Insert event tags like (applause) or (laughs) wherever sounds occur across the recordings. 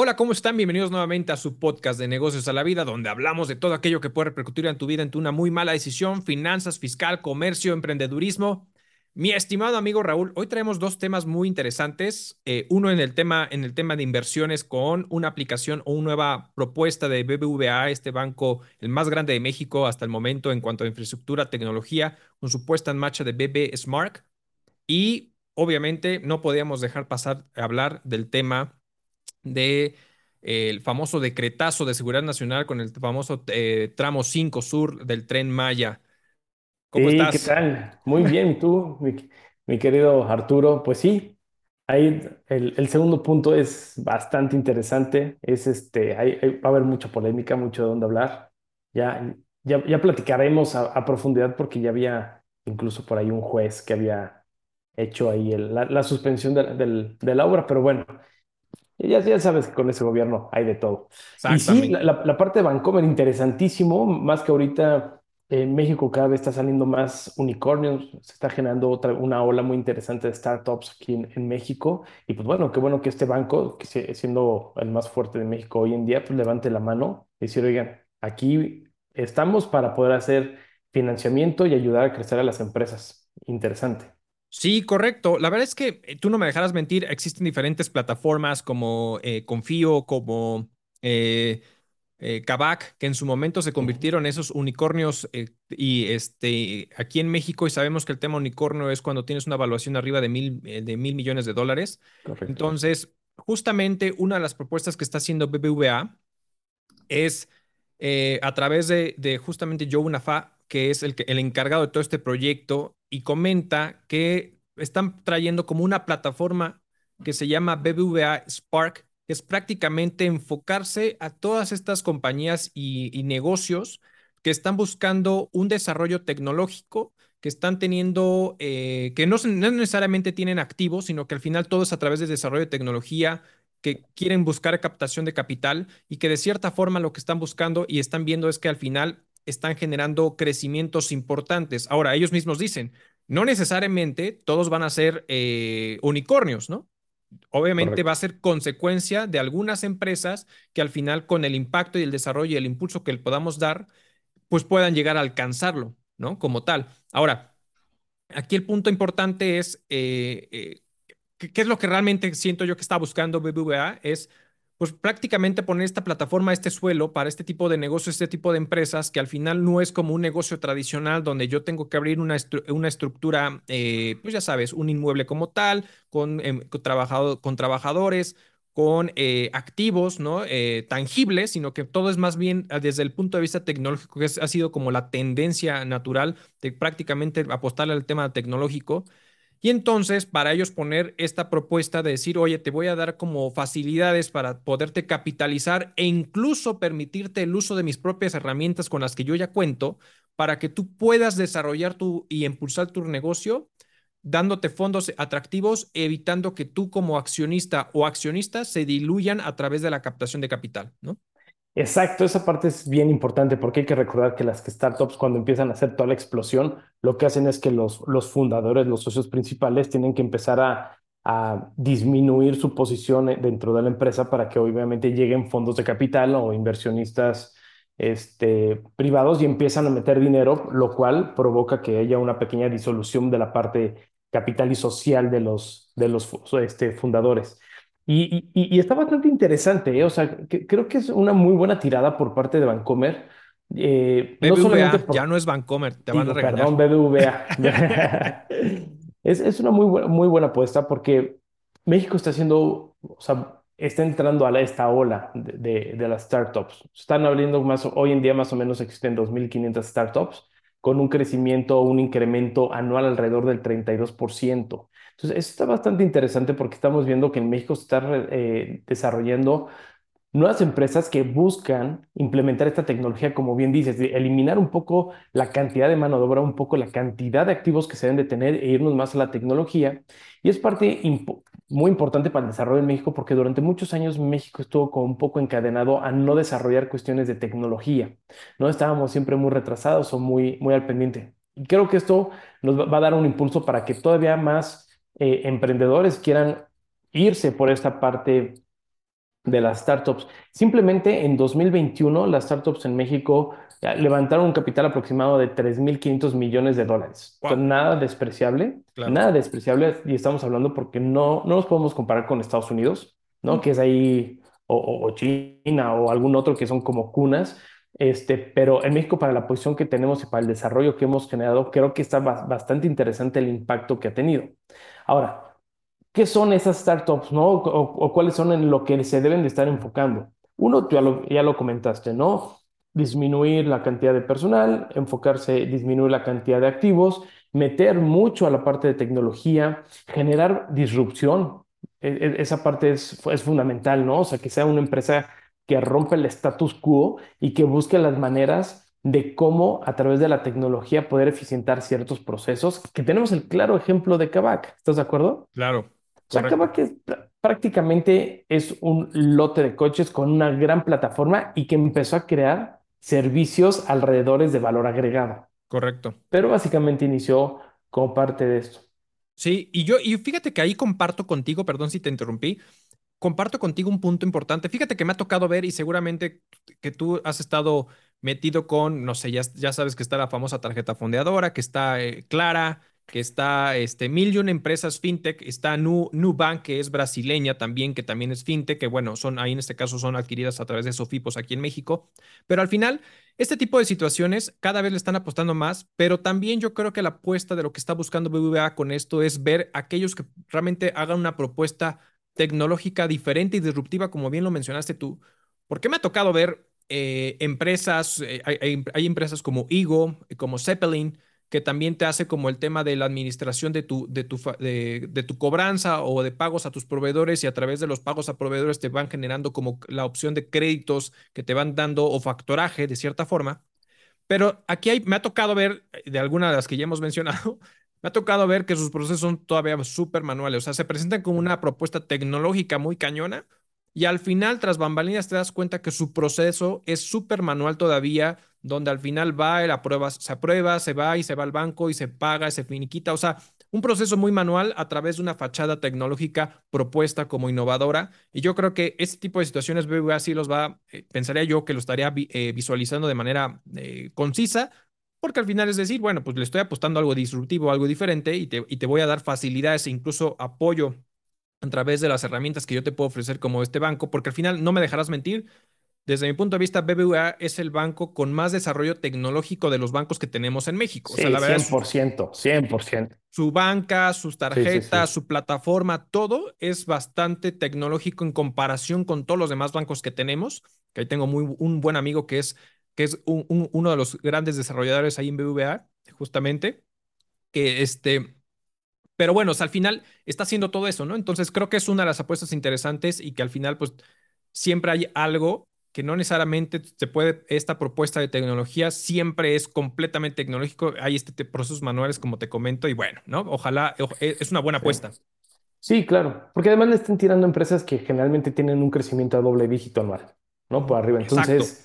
Hola, ¿cómo están? Bienvenidos nuevamente a su podcast de negocios a la vida, donde hablamos de todo aquello que puede repercutir en tu vida en una muy mala decisión, finanzas, fiscal, comercio, emprendedurismo. Mi estimado amigo Raúl, hoy traemos dos temas muy interesantes. Eh, uno en el, tema, en el tema de inversiones con una aplicación o una nueva propuesta de BBVA, este banco, el más grande de México hasta el momento en cuanto a infraestructura, tecnología, con su puesta en marcha de BB Smart. Y obviamente no podíamos dejar pasar a hablar del tema de eh, el famoso decretazo de seguridad nacional con el famoso eh, tramo 5 sur del tren Maya. ¿Cómo Sí, ¿qué estás? tal? Muy (laughs) bien, ¿y tú, mi, mi querido Arturo? Pues sí, ahí el, el segundo punto es bastante interesante. Es este, hay- hay- va a haber mucha polémica, mucho de dónde hablar. Ya, ya, ya platicaremos a, a profundidad porque ya había incluso por ahí un juez que había hecho ahí el- la, la suspensión de, del- de la obra, pero bueno. Ya, ya sabes que con ese gobierno hay de todo. Y sí, la, Exactamente. la- la parte de Vancomer, interesantísimo, más que ahorita en México cada vez está saliendo más unicornios, se está generando otra, una ola muy interesante de startups aquí en, en México. Y pues bueno, qué bueno que este banco, que sie- siendo el más fuerte de México hoy en día, pues levante la mano y decir, oigan, aquí estamos para poder hacer financiamiento y ayudar a crecer a las empresas. Interesante. Sí, correcto. La verdad es que eh, tú no me dejarás mentir, existen diferentes plataformas como eh, Confío, como eh, eh, Kavak, que en su momento se convirtieron en esos unicornios y este, aquí en México, y sabemos que el tema unicornio es cuando tienes una evaluación arriba de mil, de mil millones de dólares. Correcto. Entonces, justamente una de las propuestas que está haciendo BBVA es a través de, de justamente Joe Nafa, que es el, que- el encargado de todo este proyecto, y comenta que están trayendo como una plataforma que se llama BBVA Spark, que es prácticamente enfocarse a todas estas compañías y, negocios que están buscando un desarrollo tecnológico, que están teniendo, eh, que no, no necesariamente tienen activos, sino que al final todo es a través de desarrollo de tecnología, que quieren buscar captación de capital y que de cierta forma lo que están buscando y están viendo es que al final están generando crecimientos importantes. Ahora, ellos mismos dicen, no necesariamente todos van a ser eh, unicornios, ¿no? Obviamente va a ser consecuencia de algunas empresas que al final con el impacto y el desarrollo y el impulso que le podamos dar, pues puedan llegar a alcanzarlo, ¿no? Como tal. Ahora, aquí el punto importante es eh, eh, ¿qué, qué es lo que realmente siento yo que está buscando BBVA? Es pues prácticamente poner esta plataforma, este suelo para este tipo de negocios, este tipo de empresas, que al final no es como un negocio tradicional donde yo tengo que abrir una, una estructura, eh, pues ya sabes, un inmueble como tal, con, em, con, trabajado- con trabajadores, con eh, activos, ¿no? Eh, tangibles, sino que todo es más bien ah, desde el punto de vista tecnológico, que ha sido como la tendencia natural de prácticamente apostarle al tema tecnológico. Y entonces, para ellos poner esta propuesta de decir, oye, te voy a dar como facilidades para poderte capitalizar e incluso permitirte el uso de mis propias herramientas con las que yo ya cuento, para que tú puedas desarrollar tu y impulsar tu negocio, dándote fondos atractivos, evitando que tú como accionista o accionista se diluyan a través de la captación de capital, ¿no? Exacto, esa parte es bien importante porque hay que recordar que las startups cuando empiezan a hacer toda la explosión, lo que hacen es que los, los fundadores, los socios principales, tienen que empezar a, a disminuir su posición eh, dentro de la empresa para que obviamente lleguen fondos de capital o inversionistas este, privados y empiezan a meter dinero, lo cual provoca que haya una pequeña disolución de la parte capital y social de los, de los este, fundadores. Y, y- y está bastante interesante, ¿eh? O sea, que- creo que es una muy buena tirada por parte de Vancomer, eh, no solamente ya no es Bancomer, te van a digo, regañar. perdón, BBVA. (laughs) Es, es una muy buena, muy buena apuesta porque México está haciendo, o sea, está entrando a la- esta ola de, de, de las startups. Están abriendo más, hoy en día más o menos existen 2.500 startups con un crecimiento, un incremento anual alrededor del 32%. Entonces, eso está bastante interesante porque estamos viendo que en México se está eh, desarrollando nuevas empresas que buscan implementar esta tecnología, como bien dices, de eliminar un poco la cantidad de mano de obra, un poco la cantidad de activos que se deben de tener e irnos más a la tecnología. Y es parte muy importante para el desarrollo en México porque durante muchos años México estuvo como un poco encadenado a no desarrollar cuestiones de tecnología, ¿no? Estábamos siempre muy retrasados o muy, muy al pendiente. Y creo que esto nos va a dar un impulso para que todavía más eh, emprendedores quieran irse por esta parte de las startups. Simplemente en 2021 las startups en México eh, levantaron un capital aproximado de 3.500 millones de dólares. Wow, nada despreciable, claro, nada despreciable y estamos hablando porque no, no nos podemos comparar con Estados Unidos, ¿no? Que es ahí, o, o- China o algún otro que son como cunas. Este, pero en México, para la posición que tenemos y para el desarrollo que hemos generado, creo que está ba- bastante interesante el impacto que ha tenido. Ahora, ¿Qué son esas startups, no? O, o cuáles son en lo que se deben de estar enfocando. Uno, ya lo, ya lo comentaste, ¿no? Disminuir la cantidad de personal, enfocarse, disminuir la cantidad de activos, meter mucho a la parte de tecnología, generar disrupción. E- e- esa parte es, es fundamental, ¿no? O sea, que sea una empresa que rompa el status quo y que busque las maneras de cómo a través de la tecnología poder eficientar ciertos procesos, que tenemos el claro ejemplo de Kavak. ¿Estás de acuerdo? claro, O sea, es pr- prácticamente es un lote de coches con una gran plataforma y que empezó a crear servicios alrededores de valor agregado. correcto. Pero básicamente inició como parte de esto. Sí, y yo, y fíjate que ahí comparto contigo, perdón si te interrumpí, comparto contigo un punto importante. Fíjate que me ha tocado ver y seguramente que tú has estado metido con, no sé, ya, ya sabes que está la famosa tarjeta fondeadora, que está eh, Clara, que está este, mil empresas fintech, está Nu, Nubank, que es brasileña también, que también es fintech, que bueno, son ahí en este caso son adquiridas a través de Sofipos aquí en México. Pero al final, este tipo de situaciones cada vez le están apostando más, pero también yo creo que la apuesta de lo que está buscando BBVA con esto es ver aquellos que realmente hagan una propuesta tecnológica diferente y disruptiva, como bien lo mencionaste tú, porque me ha tocado ver eh, empresas, eh, hay, hay- empresas como Igo, como Zeppelin, que también te hace como el tema de la administración de tu, de tu, de, tu cobranza o de pagos a tus proveedores y a través de los pagos a proveedores te van generando como la opción de créditos que te van dando o factoraje de cierta forma. Pero aquí me ha tocado ver, eh, de algunas de las que ya hemos (laughs) mencionado, me ha tocado ver que sus procesos son todavía súper manuales. O sea, se presentan como una propuesta tecnológica muy cañona y al final, tras bambalinas, te das cuenta que su proceso es súper manual todavía, donde al final va, la prueba, se aprueba, se va y se va al banco y se paga, se finiquita. O sea, un proceso muy manual a través de una fachada tecnológica propuesta como innovadora. Y yo creo que este tipo de situaciones BBVA sí los va, eh, pensaría yo que lo estaría eh, visualizando de manera eh, concisa, porque al final es decir, bueno, pues le estoy apostando algo disruptivo, algo diferente y te, y te voy a dar facilidades e incluso apoyo a través de las herramientas que yo te puedo ofrecer como este banco, porque al final no me dejarás mentir. Desde mi punto de vista, BBVA es el banco con más desarrollo tecnológico de los bancos que tenemos en México. O sea, Sí, la verdad cien es por ciento, cien por ciento. su banca, sus Sí, sí, tarjetas, sí. su plataforma, todo es bastante tecnológico en comparación con todos los demás bancos que tenemos. Que ahí tengo muy, un buen amigo que es, que es un- un- uno de los grandes desarrolladores ahí en BBVA, justamente, que este, pero bueno, o sea, al final está haciendo todo eso, ¿no? Entonces creo que es una de las apuestas interesantes y que al final, pues, siempre hay algo que no necesariamente se puede, esta propuesta de tecnología siempre es completamente tecnológico. Hay este te- procesos manuales, como te comento, y bueno, ¿no? Ojalá, o- e- es una buena apuesta. Sí, claro, porque además le están tirando empresas que generalmente tienen un crecimiento a doble dígito anual, ¿no? Por arriba. Exacto,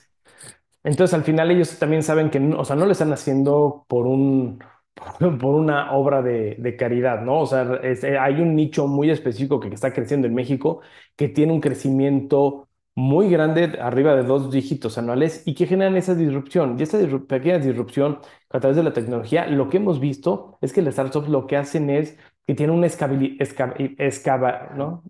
Entonces, al final ellos también saben que, no- o sea, no lo están haciendo por un, (laughs) por una obra de, de caridad, ¿no? O sea, eh, hay un nicho muy específico que está creciendo en México que tiene un crecimiento muy grande, arriba de dos dígitos anuales, y que generan esa disrupción. Y disru- pequeña disrupción a través de la tecnología, lo que hemos visto es que las startups lo que hacen es que tienen una ¿no?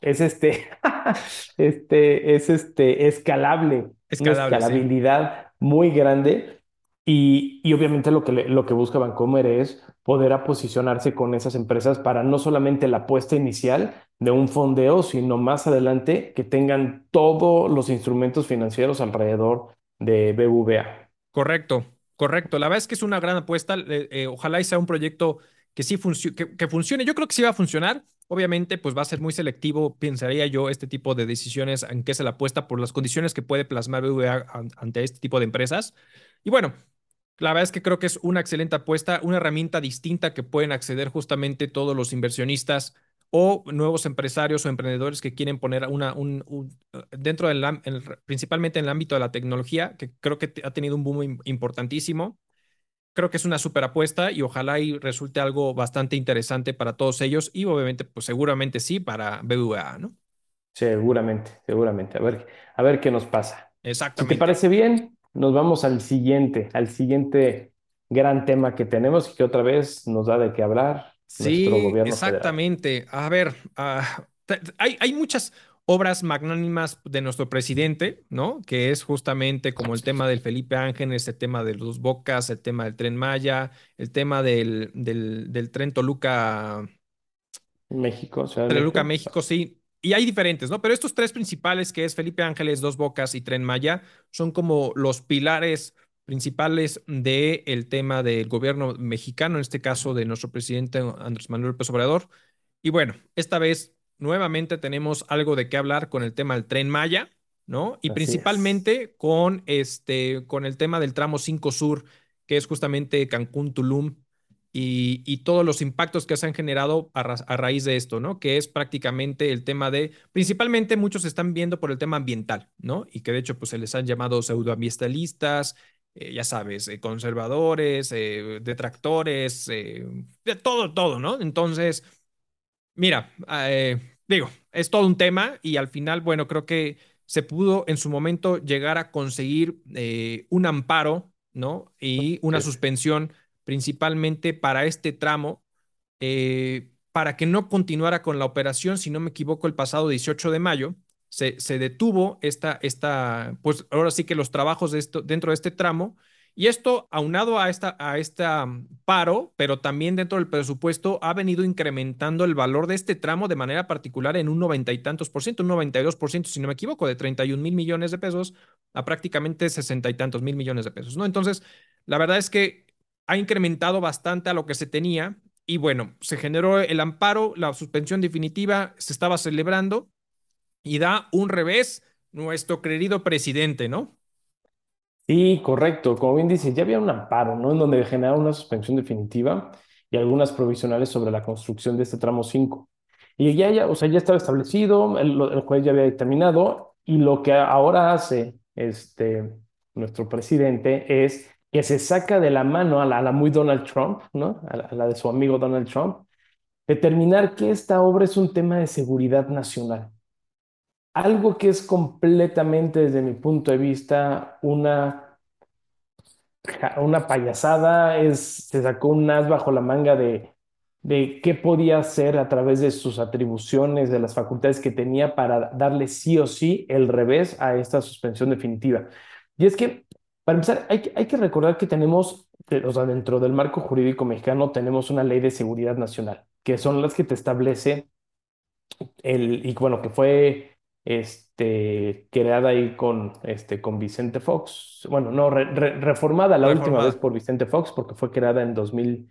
Es este, (laughs) este, es este escalable, una escalable, sí. escalabilidad muy grande y, y obviamente lo que, lo que busca Vancomer es poder a posicionarse con esas empresas para no solamente la apuesta inicial de un fondeo, sino más adelante que tengan todos los instrumentos financieros alrededor de BVA. Correcto, correcto. La verdad es que es una gran apuesta. Eh, eh, ojalá y sea un proyecto que sí funcio- que, que funcione. Yo creo que sí va a funcionar. Obviamente, pues va a ser muy selectivo, pensaría yo, este tipo de decisiones en qué se la apuesta por las condiciones que puede plasmar BBVA an- ante este tipo de empresas. Y bueno, la verdad es que creo que es una excelente apuesta, una herramienta distinta que pueden acceder justamente todos los inversionistas o nuevos empresarios o emprendedores que quieren poner una, un, dentro del, principalmente en el ámbito de la tecnología, que creo que ha tenido un boom im- importantísimo. Creo que es una super apuesta y ojalá y resulte algo bastante interesante para todos ellos y obviamente, pues seguramente sí para BBVA, ¿no? Seguramente, seguramente. A ver, a ver qué nos pasa. Si te Exactamente. parece bien, nos vamos al siguiente, al siguiente gran tema que tenemos y que otra vez nos da de qué hablar nuestro Sí, gobierno federal. exactamente. A ver, te- hay, hay muchas obras magnánimas de nuestro presidente, ¿no? Que es justamente como el tema del Felipe Ángeles, el tema de los Bocas, el tema del Tren Maya, el tema del, del, del Tren Toluca, México, Ciudad de Toluca, México. México, sí. Y hay diferentes, ¿no? Pero estos tres principales, que es Felipe Ángeles, Dos Bocas y Tren Maya, son como los pilares principales del tema del gobierno mexicano, en este caso de nuestro presidente Andrés Manuel López Obrador. Y bueno, esta vez nuevamente tenemos algo de qué hablar con el tema del Tren Maya, ¿no? Y Así es. principalmente con este, con el tema del tramo 5 Sur, que es justamente Cancún, Tulum y, y todos los impactos que se han generado a, ra- a raíz de esto, ¿no? Que es prácticamente el tema de, principalmente muchos están viendo por el tema ambiental, ¿no? Y que de hecho pues se les han llamado pseudoambientalistas, eh, ya sabes, eh, conservadores, eh, detractores, de todo, todo, ¿no? Entonces... Mira, eh, digo, es todo un tema y al final, bueno, creo que se pudo en su momento llegar a conseguir eh, un amparo, ¿no? Y una suspensión principalmente para este tramo, eh, para que no continuara con la operación, si no me equivoco, el pasado 18 de mayo. Se, se detuvo esta, esta, pues ahora sí que los trabajos de esto, dentro de este tramo y esto, aunado a esta, a esta mm, paro, pero también dentro del presupuesto, ha venido incrementando el valor de este tramo de manera particular en un noventa y tantos por ciento, un noventa y dos por ciento, si no me equivoco, de treinta y un mil millones de pesos a prácticamente sesenta y tantos mil millones de pesos, ¿no? Entonces, la verdad es que ha incrementado bastante a lo que se tenía y bueno, se generó el amparo, la suspensión definitiva se estaba celebrando y da un revés nuestro querido presidente, ¿no? Sí, correcto. Como bien dices, ya había un amparo, ¿no? En donde generaba una suspensión definitiva y algunas provisionales sobre la construcción de este tramo 5. Y ya, ya, o sea, ya estaba establecido, el, el juez ya había dictaminado y lo que ahora hace este, nuestro presidente es que se saca de la mano a la, muy Donald Trump, ¿no? A la de su amigo Donald Trump, determinar que esta obra es un tema de seguridad nacional. Algo que es completamente, desde mi punto de vista, una una payasada, es, se sacó un as bajo la manga de, de qué podía hacer a través de sus atribuciones, de las facultades que tenía para darle sí o sí el revés a esta suspensión definitiva. Y es que, para empezar, hay, hay que recordar que tenemos, eh, o sea, dentro del marco jurídico mexicano tenemos una ley de seguridad nacional, que son las que te establece el, y bueno, que fue este, creada ahí con, este, con Vicente Fox. Bueno, no, re- re- reformada la última vez por Vicente Fox porque fue creada en 2000,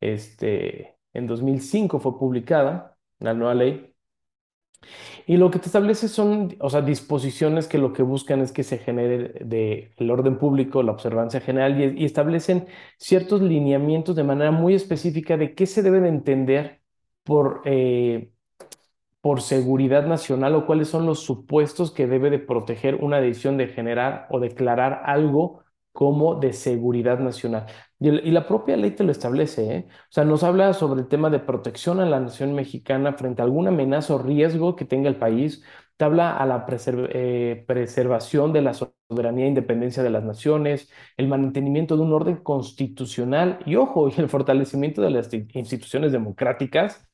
este, en 2005 fue publicada la nueva ley. Y lo que te establece son, o sea, disposiciones que lo que buscan es que se genere de el orden público, la observancia general y, y establecen ciertos lineamientos de manera muy específica de qué se debe de entender por... eh, por seguridad nacional o cuáles son los supuestos que debe de proteger una decisión de generar o declarar algo como de seguridad nacional. Y, la propia ley te lo establece, ¿eh? O sea, nos habla sobre el tema de protección a la nación mexicana frente a alguna amenaza o riesgo que tenga el país. Te habla a la eh, preservación de la soberanía e independencia de las naciones, el mantenimiento de un orden constitucional y, ojo, y el fortalecimiento de las instituciones democráticas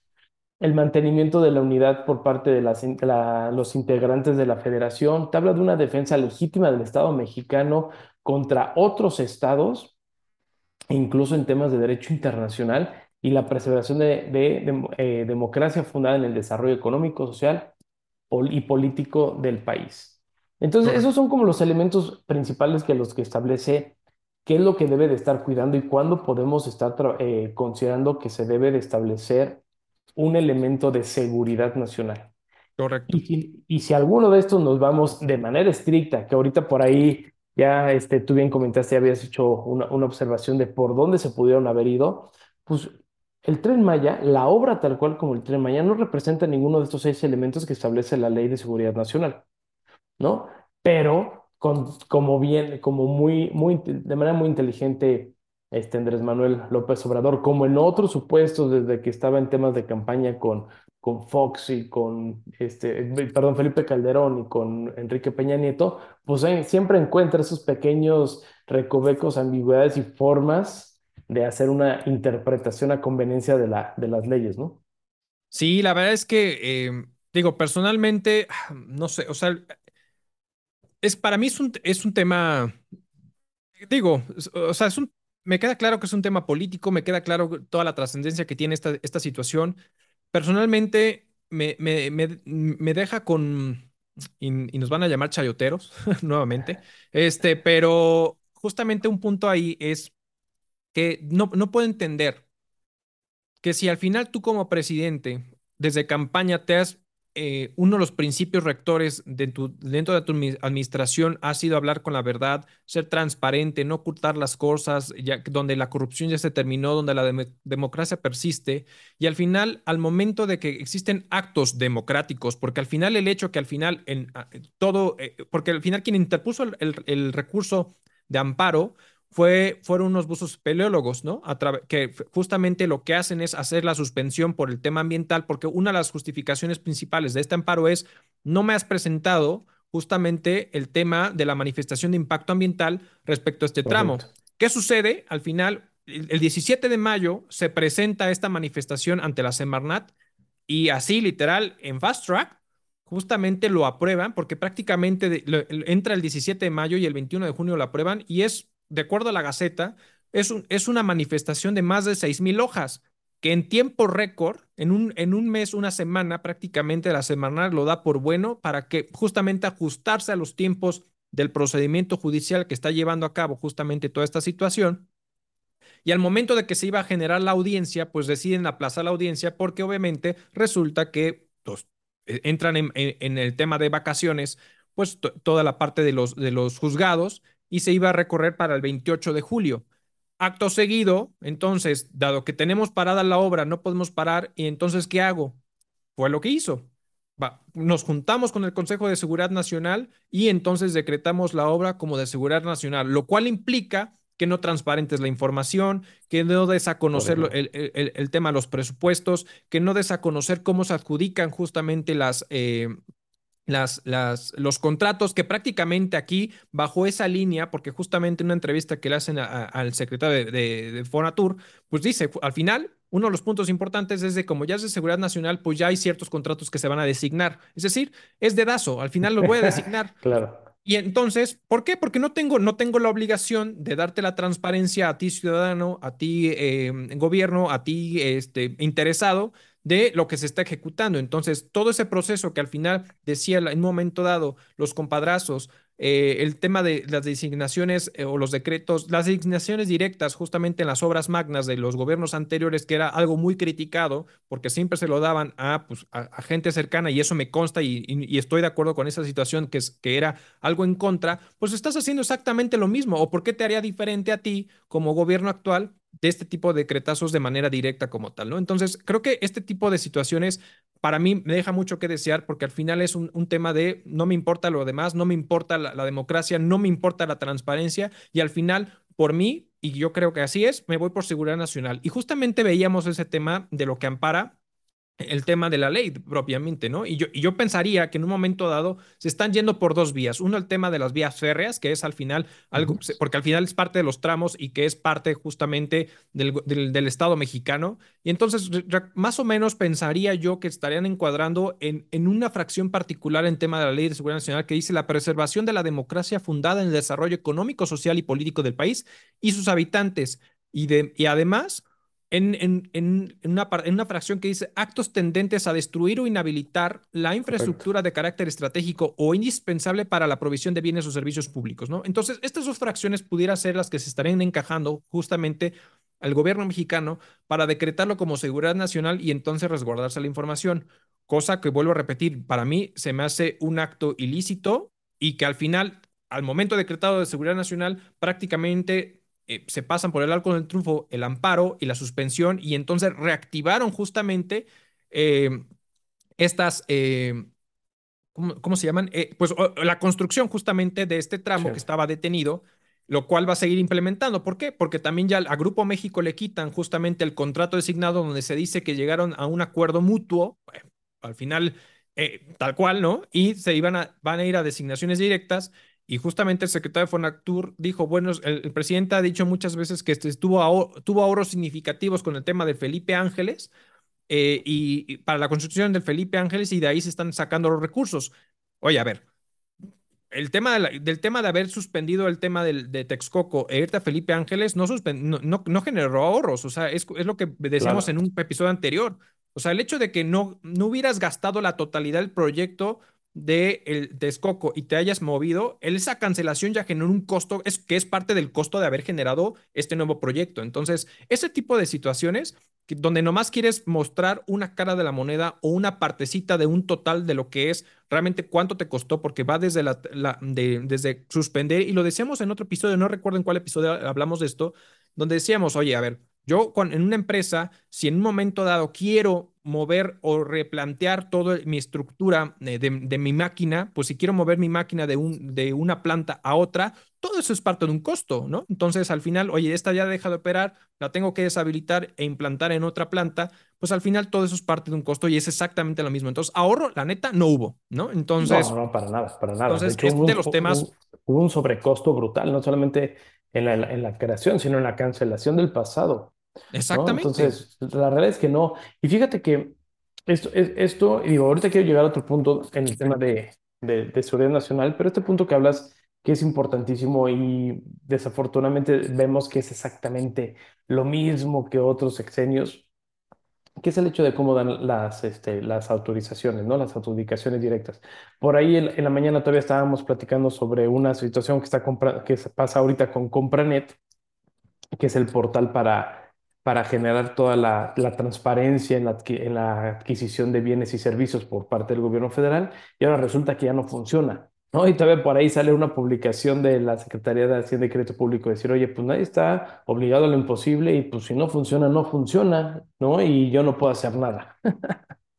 el mantenimiento de la unidad por parte de las in- la- los integrantes de la federación. Te habla de una defensa legítima del Estado mexicano contra otros estados, incluso en temas de derecho internacional, y la preservación de, de- de- eh, democracia fundada en el desarrollo económico, social y político del país. Entonces, esos son como los elementos principales que los que establece qué es lo que debe de estar cuidando y cuándo podemos estar eh, considerando que se debe de establecer un elemento de seguridad nacional. Correcto. Y si, y si alguno de estos nos vamos de manera estricta, que ahorita por ahí ya este, tú bien comentaste, habías hecho una, una observación de por dónde se pudieron haber ido, pues el Tren Maya, la obra tal cual como el Tren Maya, no representa ninguno de estos seis elementos que establece la Ley de Seguridad Nacional. ¿no? Pero con, como bien, como muy, muy, de manera muy inteligente, este Andrés Manuel López Obrador, como en otros supuestos desde que estaba en temas de campaña con, con Fox y con, este, perdón, Felipe Calderón y con Enrique Peña Nieto, pues eh, siempre encuentra esos pequeños recovecos, ambigüedades y formas de hacer una interpretación a conveniencia de, la, de las leyes, ¿no? Sí, la verdad es que, eh, digo, personalmente, no sé, o sea, es, para mí es un, es un tema, digo, o sea, es un, me queda claro que es un tema político, me queda claro toda la trascendencia que tiene esta, esta situación. Personalmente, me, me, me, deja con, y, nos van a llamar chayoteros (laughs) nuevamente, este, pero justamente un punto ahí es que no, no puedo entender que si al final tú como presidente, desde campaña, te has, eh, uno de los principios rectores dentro de tu administración ha sido hablar con la verdad, ser transparente, no ocultar las cosas, ya, donde la corrupción ya se terminó, donde la democracia persiste, y al final, al momento de que existen actos democráticos, porque al final el hecho que al final en todo, eh, porque al final quien interpuso el recurso de amparo fue, fueron unos buzos peleólogos, ¿no? que justamente lo que hacen es hacer la suspensión por el tema ambiental, porque una de las justificaciones principales de este amparo es, no me has presentado justamente el tema de la manifestación de impacto ambiental respecto a este tramo. ¿Qué sucede? Al final, el 17 de mayo se presenta esta manifestación ante la Semarnat y así, literal, en fast track, justamente lo aprueban porque prácticamente entra el 17 de mayo y el 21 de junio lo aprueban y es de acuerdo a la Gaceta, es, un, es una manifestación de más de 6.000 hojas, que en tiempo récord, en un, en un mes, una semana, prácticamente la semana lo da por bueno para que justamente ajustarse a los tiempos del procedimiento judicial que está llevando a cabo justamente toda esta situación. Y al momento de que se iba a generar la audiencia, pues deciden aplazar la audiencia porque obviamente resulta que pues, e, entran en, en, el tema de vacaciones, pues toda la parte de los, de los juzgados y se iba a recorrer para el 28 de julio. Acto seguido, entonces, dado que tenemos parada la obra, no podemos parar, y entonces, ¿qué hago? Fue lo que hizo. nos juntamos con el Consejo de Seguridad Nacional y entonces decretamos la obra como de seguridad nacional, lo cual implica que no transparentes la información, que no des a conocer el, tema de los presupuestos, que no des a conocer cómo se adjudican justamente las, eh, las, las, los contratos que prácticamente aquí, bajo esa línea, porque justamente en una entrevista que le hacen al secretario de, de, Fonatur, pues dice, al final, uno de los puntos importantes es de como ya es de seguridad nacional, pues ya hay ciertos contratos que se van a designar. Es decir, es dedazo, al final lo voy a designar. (laughs) claro. Y entonces, ¿por qué? Porque no tengo, no tengo la obligación de darte la transparencia a ti ciudadano, a ti eh, gobierno, a ti este, interesado, de lo que se está ejecutando. Entonces, todo ese proceso que al final decía en un momento dado los compadrazos, eh, el tema de las designaciones eh, o los decretos, las designaciones directas justamente en las obras magnas de los gobiernos anteriores, que era algo muy criticado, porque siempre se lo daban a, pues, a, gente cercana y eso me consta y, estoy de acuerdo con esa situación que, es, que era algo en contra, pues estás haciendo exactamente lo mismo. ¿O por qué te haría diferente a ti como gobierno actual de este tipo de decretazos de manera directa como tal, ¿no? Entonces, creo que este tipo de situaciones para mí me deja mucho que desear porque al final es un, tema de no me importa lo demás, no me importa la, democracia, no me importa la transparencia y al final, por mí, y yo creo que así es, me voy por seguridad nacional. Y justamente veíamos ese tema de lo que ampara el tema de la ley propiamente, ¿no? Y yo, y yo pensaría que en un momento dado se están yendo por dos vías. Uno, el tema de las vías férreas, que es al final algo, porque al final es parte de los tramos y que es parte justamente del, del, Estado mexicano. Y entonces, más o menos pensaría yo que estarían encuadrando en, en una fracción particular en tema de la ley de seguridad nacional que dice la preservación de la democracia fundada en el desarrollo económico, social y político del país y sus habitantes. Y, de, y además en, en, en, una, en, una, fracción que dice actos tendentes a destruir o inhabilitar la infraestructura de carácter estratégico o indispensable para la provisión de bienes o servicios públicos, ¿no? Entonces, estas dos fracciones pudieran ser las que se estarían encajando justamente al gobierno mexicano para decretarlo como seguridad nacional y entonces resguardarse la información, cosa que vuelvo a repetir, para mí se me hace un acto ilícito y que al final, al momento decretado de seguridad nacional, prácticamente eh, se pasan por el arco del triunfo el amparo y la suspensión y entonces reactivaron justamente eh, estas, eh, ¿cómo, se llaman? pues la construcción justamente de este tramo que estaba detenido, lo cual va a seguir implementando. ¿Por qué? Porque también ya a Grupo México le quitan justamente el contrato designado donde se dice que llegaron a un acuerdo mutuo, al final, eh, tal cual, ¿no? Y se iban a, van a ir a designaciones directas. Y justamente el secretario de Fonatur dijo, bueno, el, presidente ha dicho muchas veces que este, tuvo, tuvo ahorros significativos con el tema de Felipe Ángeles, eh, y, para la construcción del Felipe Ángeles y de ahí se están sacando los recursos. Oye, a ver, el tema del tema de haber suspendido el tema del, de Texcoco e irte a Felipe Ángeles no, no, no, generó ahorros, o sea, es, es lo que decíamos en un episodio anterior. O sea, el hecho de que no, no hubieras gastado la totalidad del proyecto de el Texcoco y te hayas movido, esa cancelación ya generó un costo es, que es parte del costo de haber generado este nuevo proyecto. Entonces, ese tipo de situaciones donde nomás quieres mostrar una cara de la moneda o una partecita de un total de lo que es realmente cuánto te costó, porque va desde, la, de, desde suspender, y lo decíamos en otro episodio, no recuerdo en cuál episodio hablamos de esto, donde decíamos, oye, a ver, yo en una empresa, si en un momento dado quiero mover o replantear toda mi estructura eh, de, mi máquina, pues si quiero mover mi máquina de, un, de una planta a otra, todo eso es parte de un costo, ¿no? Entonces al final, oye, esta ya deja de operar, la tengo que deshabilitar e implantar en otra planta, pues al final todo eso es parte de un costo y es exactamente lo mismo. Entonces ahorro, la neta, no hubo, ¿no? Entonces... No, no, para nada, para nada. Entonces, de, es de los temas... Hubo un sobrecosto brutal, no solamente en la, en la creación, sino en la cancelación del pasado. Exactamente. Entonces, la realidad es que no. Y fíjate que esto, esto, digo, ahorita quiero llegar a otro punto en el tema de, de, de seguridad nacional, pero este punto que hablas que es importantísimo y desafortunadamente vemos que es exactamente lo mismo que otros sexenios, que es el hecho de cómo dan las, este, las autorizaciones, ¿no? Las adjudicaciones directas. Por ahí en, la mañana todavía estábamos platicando sobre una situación que, está que pasa ahorita con Compranet, que es el portal para para generar toda la, transparencia en la, adquisición de bienes y servicios por parte del gobierno federal y ahora resulta que ya no funciona. ¿no? Y todavía por ahí sale una publicación de la Secretaría de Hacienda y Crédito Público, decir, oye, pues nadie está obligado a lo imposible y pues si no funciona, no funciona, ¿no? Y yo no puedo hacer nada.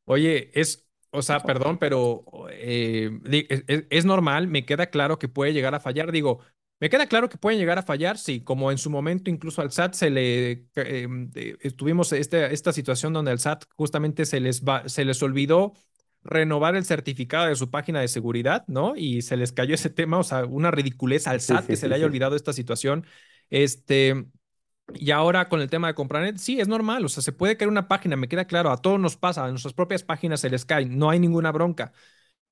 Oye, es, o sea, perdón, pero eh, es, es, normal, me queda claro que puede llegar a fallar. Digo, me queda claro que pueden llegar a fallar, sí, como en su momento incluso al SAT se le eh, tuvimos este, esta situación donde al SAT justamente se les va, se les olvidó renovar el certificado de su página de seguridad, ¿no? Y se les cayó ese tema, o sea, una ridiculez al SAT que se le haya olvidado esta situación. Este, y ahora con el tema de Compranet, sí, es normal, o sea, se puede caer una página, me queda claro, a todos nos pasa, a nuestras propias páginas se les cae, no hay ninguna bronca.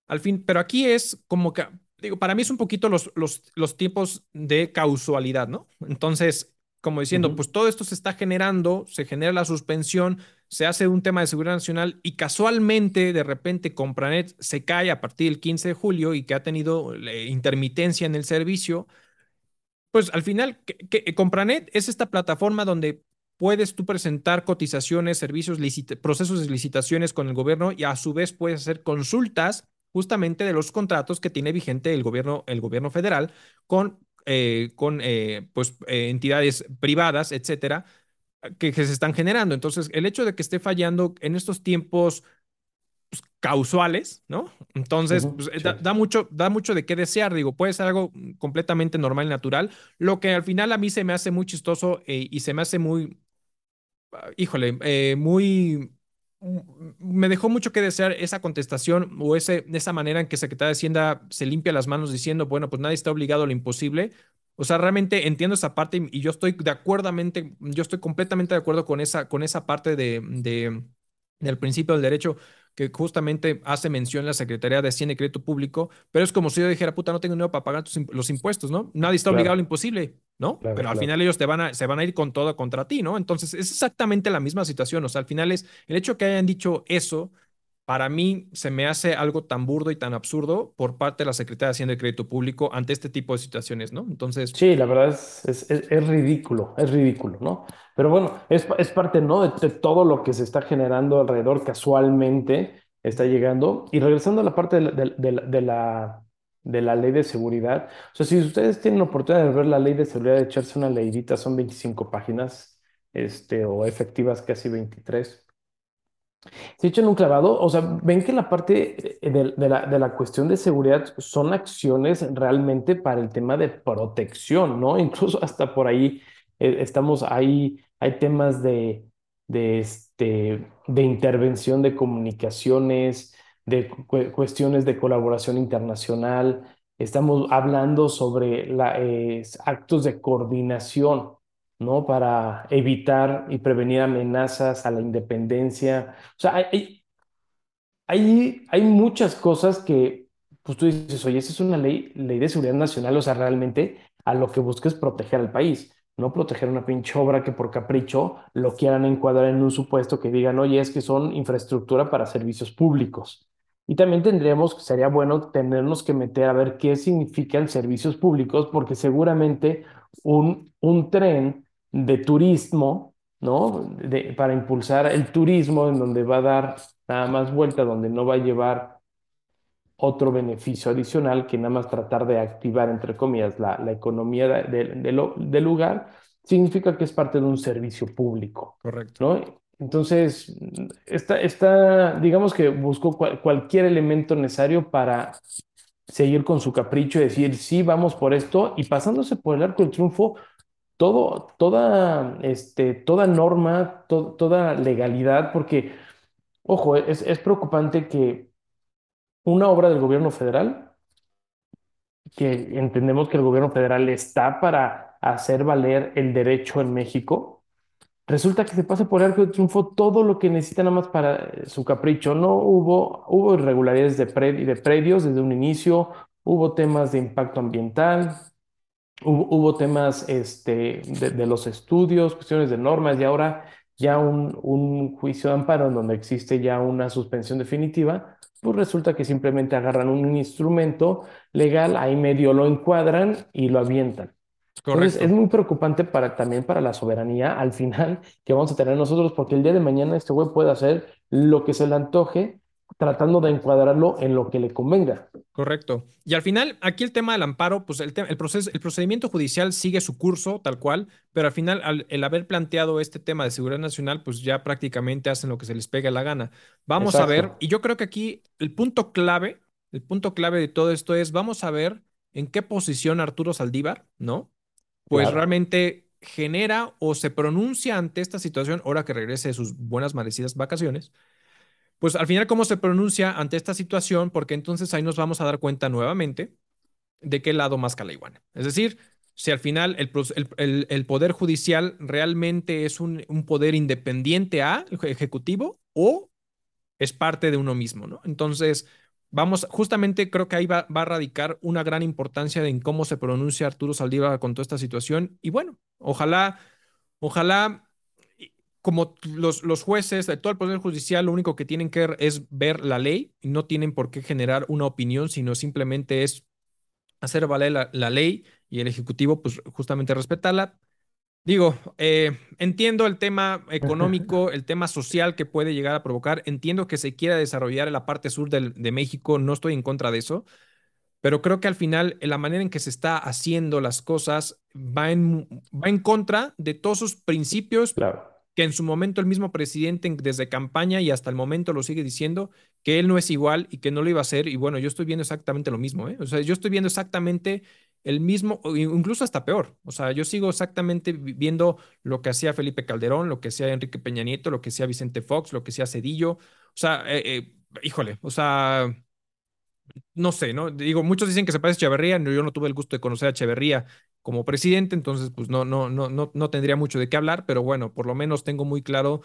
Al fin, pero aquí es como que digo, para mí es un poquito los, los, los tiempos de causalidad, ¿no? Entonces, como diciendo, pues todo esto se está generando, se genera la suspensión, se hace un tema de seguridad nacional y casualmente de repente Compranet se cae a partir del 15 de julio y que ha tenido eh, intermitencia en el servicio, pues al final, que, Compranet es esta plataforma donde puedes tú presentar cotizaciones, servicios, procesos de licitaciones con el gobierno y a su vez puedes hacer consultas justamente de los contratos que tiene vigente el gobierno, el gobierno federal con, eh, con eh, pues, eh, entidades privadas, etcétera, que, se están generando. Entonces, el hecho de que esté fallando en estos tiempos pues, causales, ¿no? Entonces, pues, da, mucho, da mucho de qué desear, digo, puede ser algo completamente normal y natural, lo que al final a mí se me hace muy chistoso y se me hace muy, ah, híjole, muy me dejó mucho que desear esa contestación o ese, esa manera en que Secretaría de Hacienda se limpia las manos diciendo, bueno, pues nadie está obligado a lo imposible. O sea, realmente entiendo esa parte y, yo estoy de acuerdo, yo estoy completamente de acuerdo con esa, con esa parte de, de, del principio del derecho que justamente hace mención la Secretaría de Hacienda y Crédito Público, pero es como si yo dijera, puta, no tengo dinero para pagar los impuestos, ¿no? Nadie está obligado a lo imposible, ¿no? pero al final ellos te van a, se van a ir con todo contra ti, ¿no? Entonces es exactamente la misma situación, o sea, al final es el hecho que hayan dicho eso, para mí se me hace algo tan burdo y tan absurdo por parte de la Secretaría de Hacienda y Crédito Público ante este tipo de situaciones, ¿no? Entonces... Sí, la verdad es, es, ridículo, es ridículo, ¿no? Pero bueno, es, parte, ¿no? De, todo lo que se está generando alrededor casualmente está llegando. Y regresando a la parte de la, de, la, de la ley de seguridad, o sea, si ustedes tienen la oportunidad de ver la ley de seguridad, de echarse una leidita, son 25 páginas, este, o efectivas casi 23. Si echan un clavado, o sea, ven que la parte de, la, de la cuestión de seguridad son acciones realmente para el tema de protección, ¿no? (laughs) Incluso hasta por ahí eh, estamos ahí, hay temas de de, este, de intervención de comunicaciones, de cu- cuestiones de colaboración internacional. Estamos hablando sobre actos de coordinación, ¿no? Para evitar y prevenir amenazas a la independencia. O sea, hay, hay, hay muchas cosas que, pues tú dices, oye, esa es una ley, ley de seguridad nacional, o sea, realmente a lo que busca es proteger al país, no proteger una pinche obra que por capricho lo quieran encuadrar en un supuesto que digan, oye, es que son infraestructura para servicios públicos. Y también tendríamos, sería bueno tenernos que meter a ver qué significan servicios públicos, porque seguramente un, un tren de turismo, ¿no? De- para impulsar el turismo en donde va a dar nada más vuelta, donde no va a llevar otro beneficio adicional que nada más tratar de activar, entre comillas, la, la economía de- de del lugar, significa que es parte de un servicio público, Correcto, ¿no? Entonces, está, está, digamos que buscó cual- cualquier elemento necesario para seguir con su capricho y decir, sí, vamos por esto, y pasándose por el arco del triunfo, todo, toda, este, toda norma, to- toda legalidad, porque, ojo, es, es preocupante que una obra del gobierno federal, que entendemos que el gobierno federal está para hacer valer el derecho en México, resulta que se pasa por arco de triunfo todo lo que necesita nada más para su capricho. No hubo, hubo irregularidades de, pre- de predios desde un inicio, hubo temas de impacto ambiental, Hubo, hubo temas este, de, de los estudios, cuestiones de normas y ahora ya un, un juicio de amparo en donde existe ya una suspensión definitiva, pues resulta que simplemente agarran un instrumento legal, ahí medio lo encuadran y lo avientan. Entonces es muy preocupante para, también para la soberanía al final que vamos a tener nosotros, porque el día de mañana este güey puede hacer lo que se le antoje tratando de encuadrarlo en lo que le convenga. Correcto. Y al final, aquí el tema del amparo, pues el, el proceso, el procedimiento judicial sigue su curso tal cual, pero al final, al- el haber planteado este tema de seguridad nacional, pues ya prácticamente hacen lo que se les pega la gana. Vamos a ver, y yo creo que aquí el punto clave, el punto clave de todo esto es, vamos a ver en qué posición Arturo Saldívar, ¿no? Pues claro, realmente genera o se pronuncia ante esta situación, ahora que regrese de sus buenas merecidas vacaciones pues al final, ¿cómo se pronuncia ante esta situación? Porque entonces ahí nos vamos a dar cuenta nuevamente de qué lado más iguana. Es decir, si al final el, poder judicial realmente es un, poder independiente al ejecutivo o es parte de uno mismo, ¿no? Entonces, vamos, justamente creo que ahí va, a radicar una gran importancia en cómo se pronuncia Arturo Saldívar con toda esta situación. Y bueno, ojalá, ojalá, como los, los jueces de todo el Poder Judicial, lo único que tienen que es ver la ley no tienen por qué generar una opinión, sino simplemente es hacer valer la, la ley y el Ejecutivo, pues justamente respetarla. Digo, eh, entiendo el tema económico, (laughs) el tema social que puede llegar a provocar. Entiendo que se quiera desarrollar en la parte sur del- de México, no estoy en contra de eso, pero creo que al final eh, la manera en que se está haciendo las cosas va en, va en contra de todos sus principios claro. Que en su momento el mismo presidente en- desde campaña y hasta el momento lo sigue diciendo, que él no es igual y que no lo iba a hacer. Y bueno, yo estoy viendo exactamente lo mismo, ¿eh? O sea, yo estoy viendo exactamente el mismo, incluso hasta peor. O sea, yo sigo exactamente vi- viendo lo que hacía Felipe Calderón, lo que hacía Enrique Peña Nieto, lo que hacía Vicente Fox, lo que hacía Cedillo. O sea, eh, eh, híjole, o sea no sé, ¿no? Digo, muchos dicen que se parece a Echeverría, yo no tuve el gusto de conocer a Echeverría como presidente, entonces pues no, no, no, no, no tendría mucho de qué hablar, pero bueno, por lo menos tengo muy claro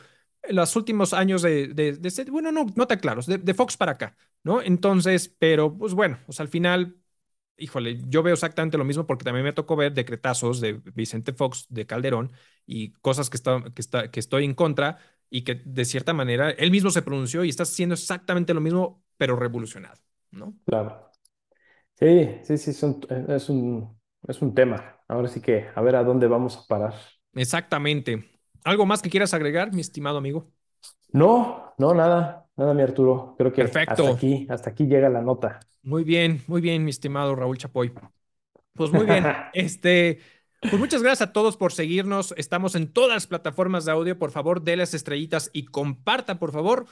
los últimos años de, de, de ese- bueno, no, no tan claros, de, de Fox para acá, ¿no? Entonces, pero pues bueno, o al final, híjole, yo veo exactamente lo mismo porque también me tocó ver decretazos de Vicente Fox, de Calderón, y cosas que, está, que, está, que estoy en contra y que de cierta manera él mismo se pronunció y está haciendo exactamente lo mismo, pero revolucionado, ¿no? Claro. Sí, sí, sí, es un, es un, es un tema. Ahora sí que a ver a dónde vamos a parar. Exactamente. ¿Algo más que quieras agregar, mi estimado amigo? No, no, nada, nada, mi Arturo. Creo que hasta Perfecto. aquí, hasta aquí llega la nota. Muy bien, muy bien, mi estimado Raúl Chapoy. Pues muy bien. (laughs) Este, pues muchas gracias a todos por seguirnos. Estamos en todas las plataformas de audio. Por favor, denle las estrellitas y compartan, por favor.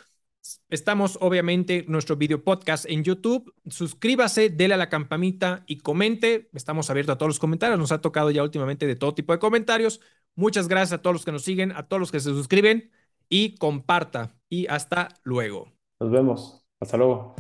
Estamos obviamente nuestro video podcast en YouTube. Suscríbase, dele a la campanita y comente. Estamos abiertos a todos los comentarios. Nos ha tocado ya últimamente de todo tipo de comentarios. Muchas gracias a todos los que nos siguen, a todos los que se suscriben y comparta. Y hasta luego. Nos vemos. Hasta luego.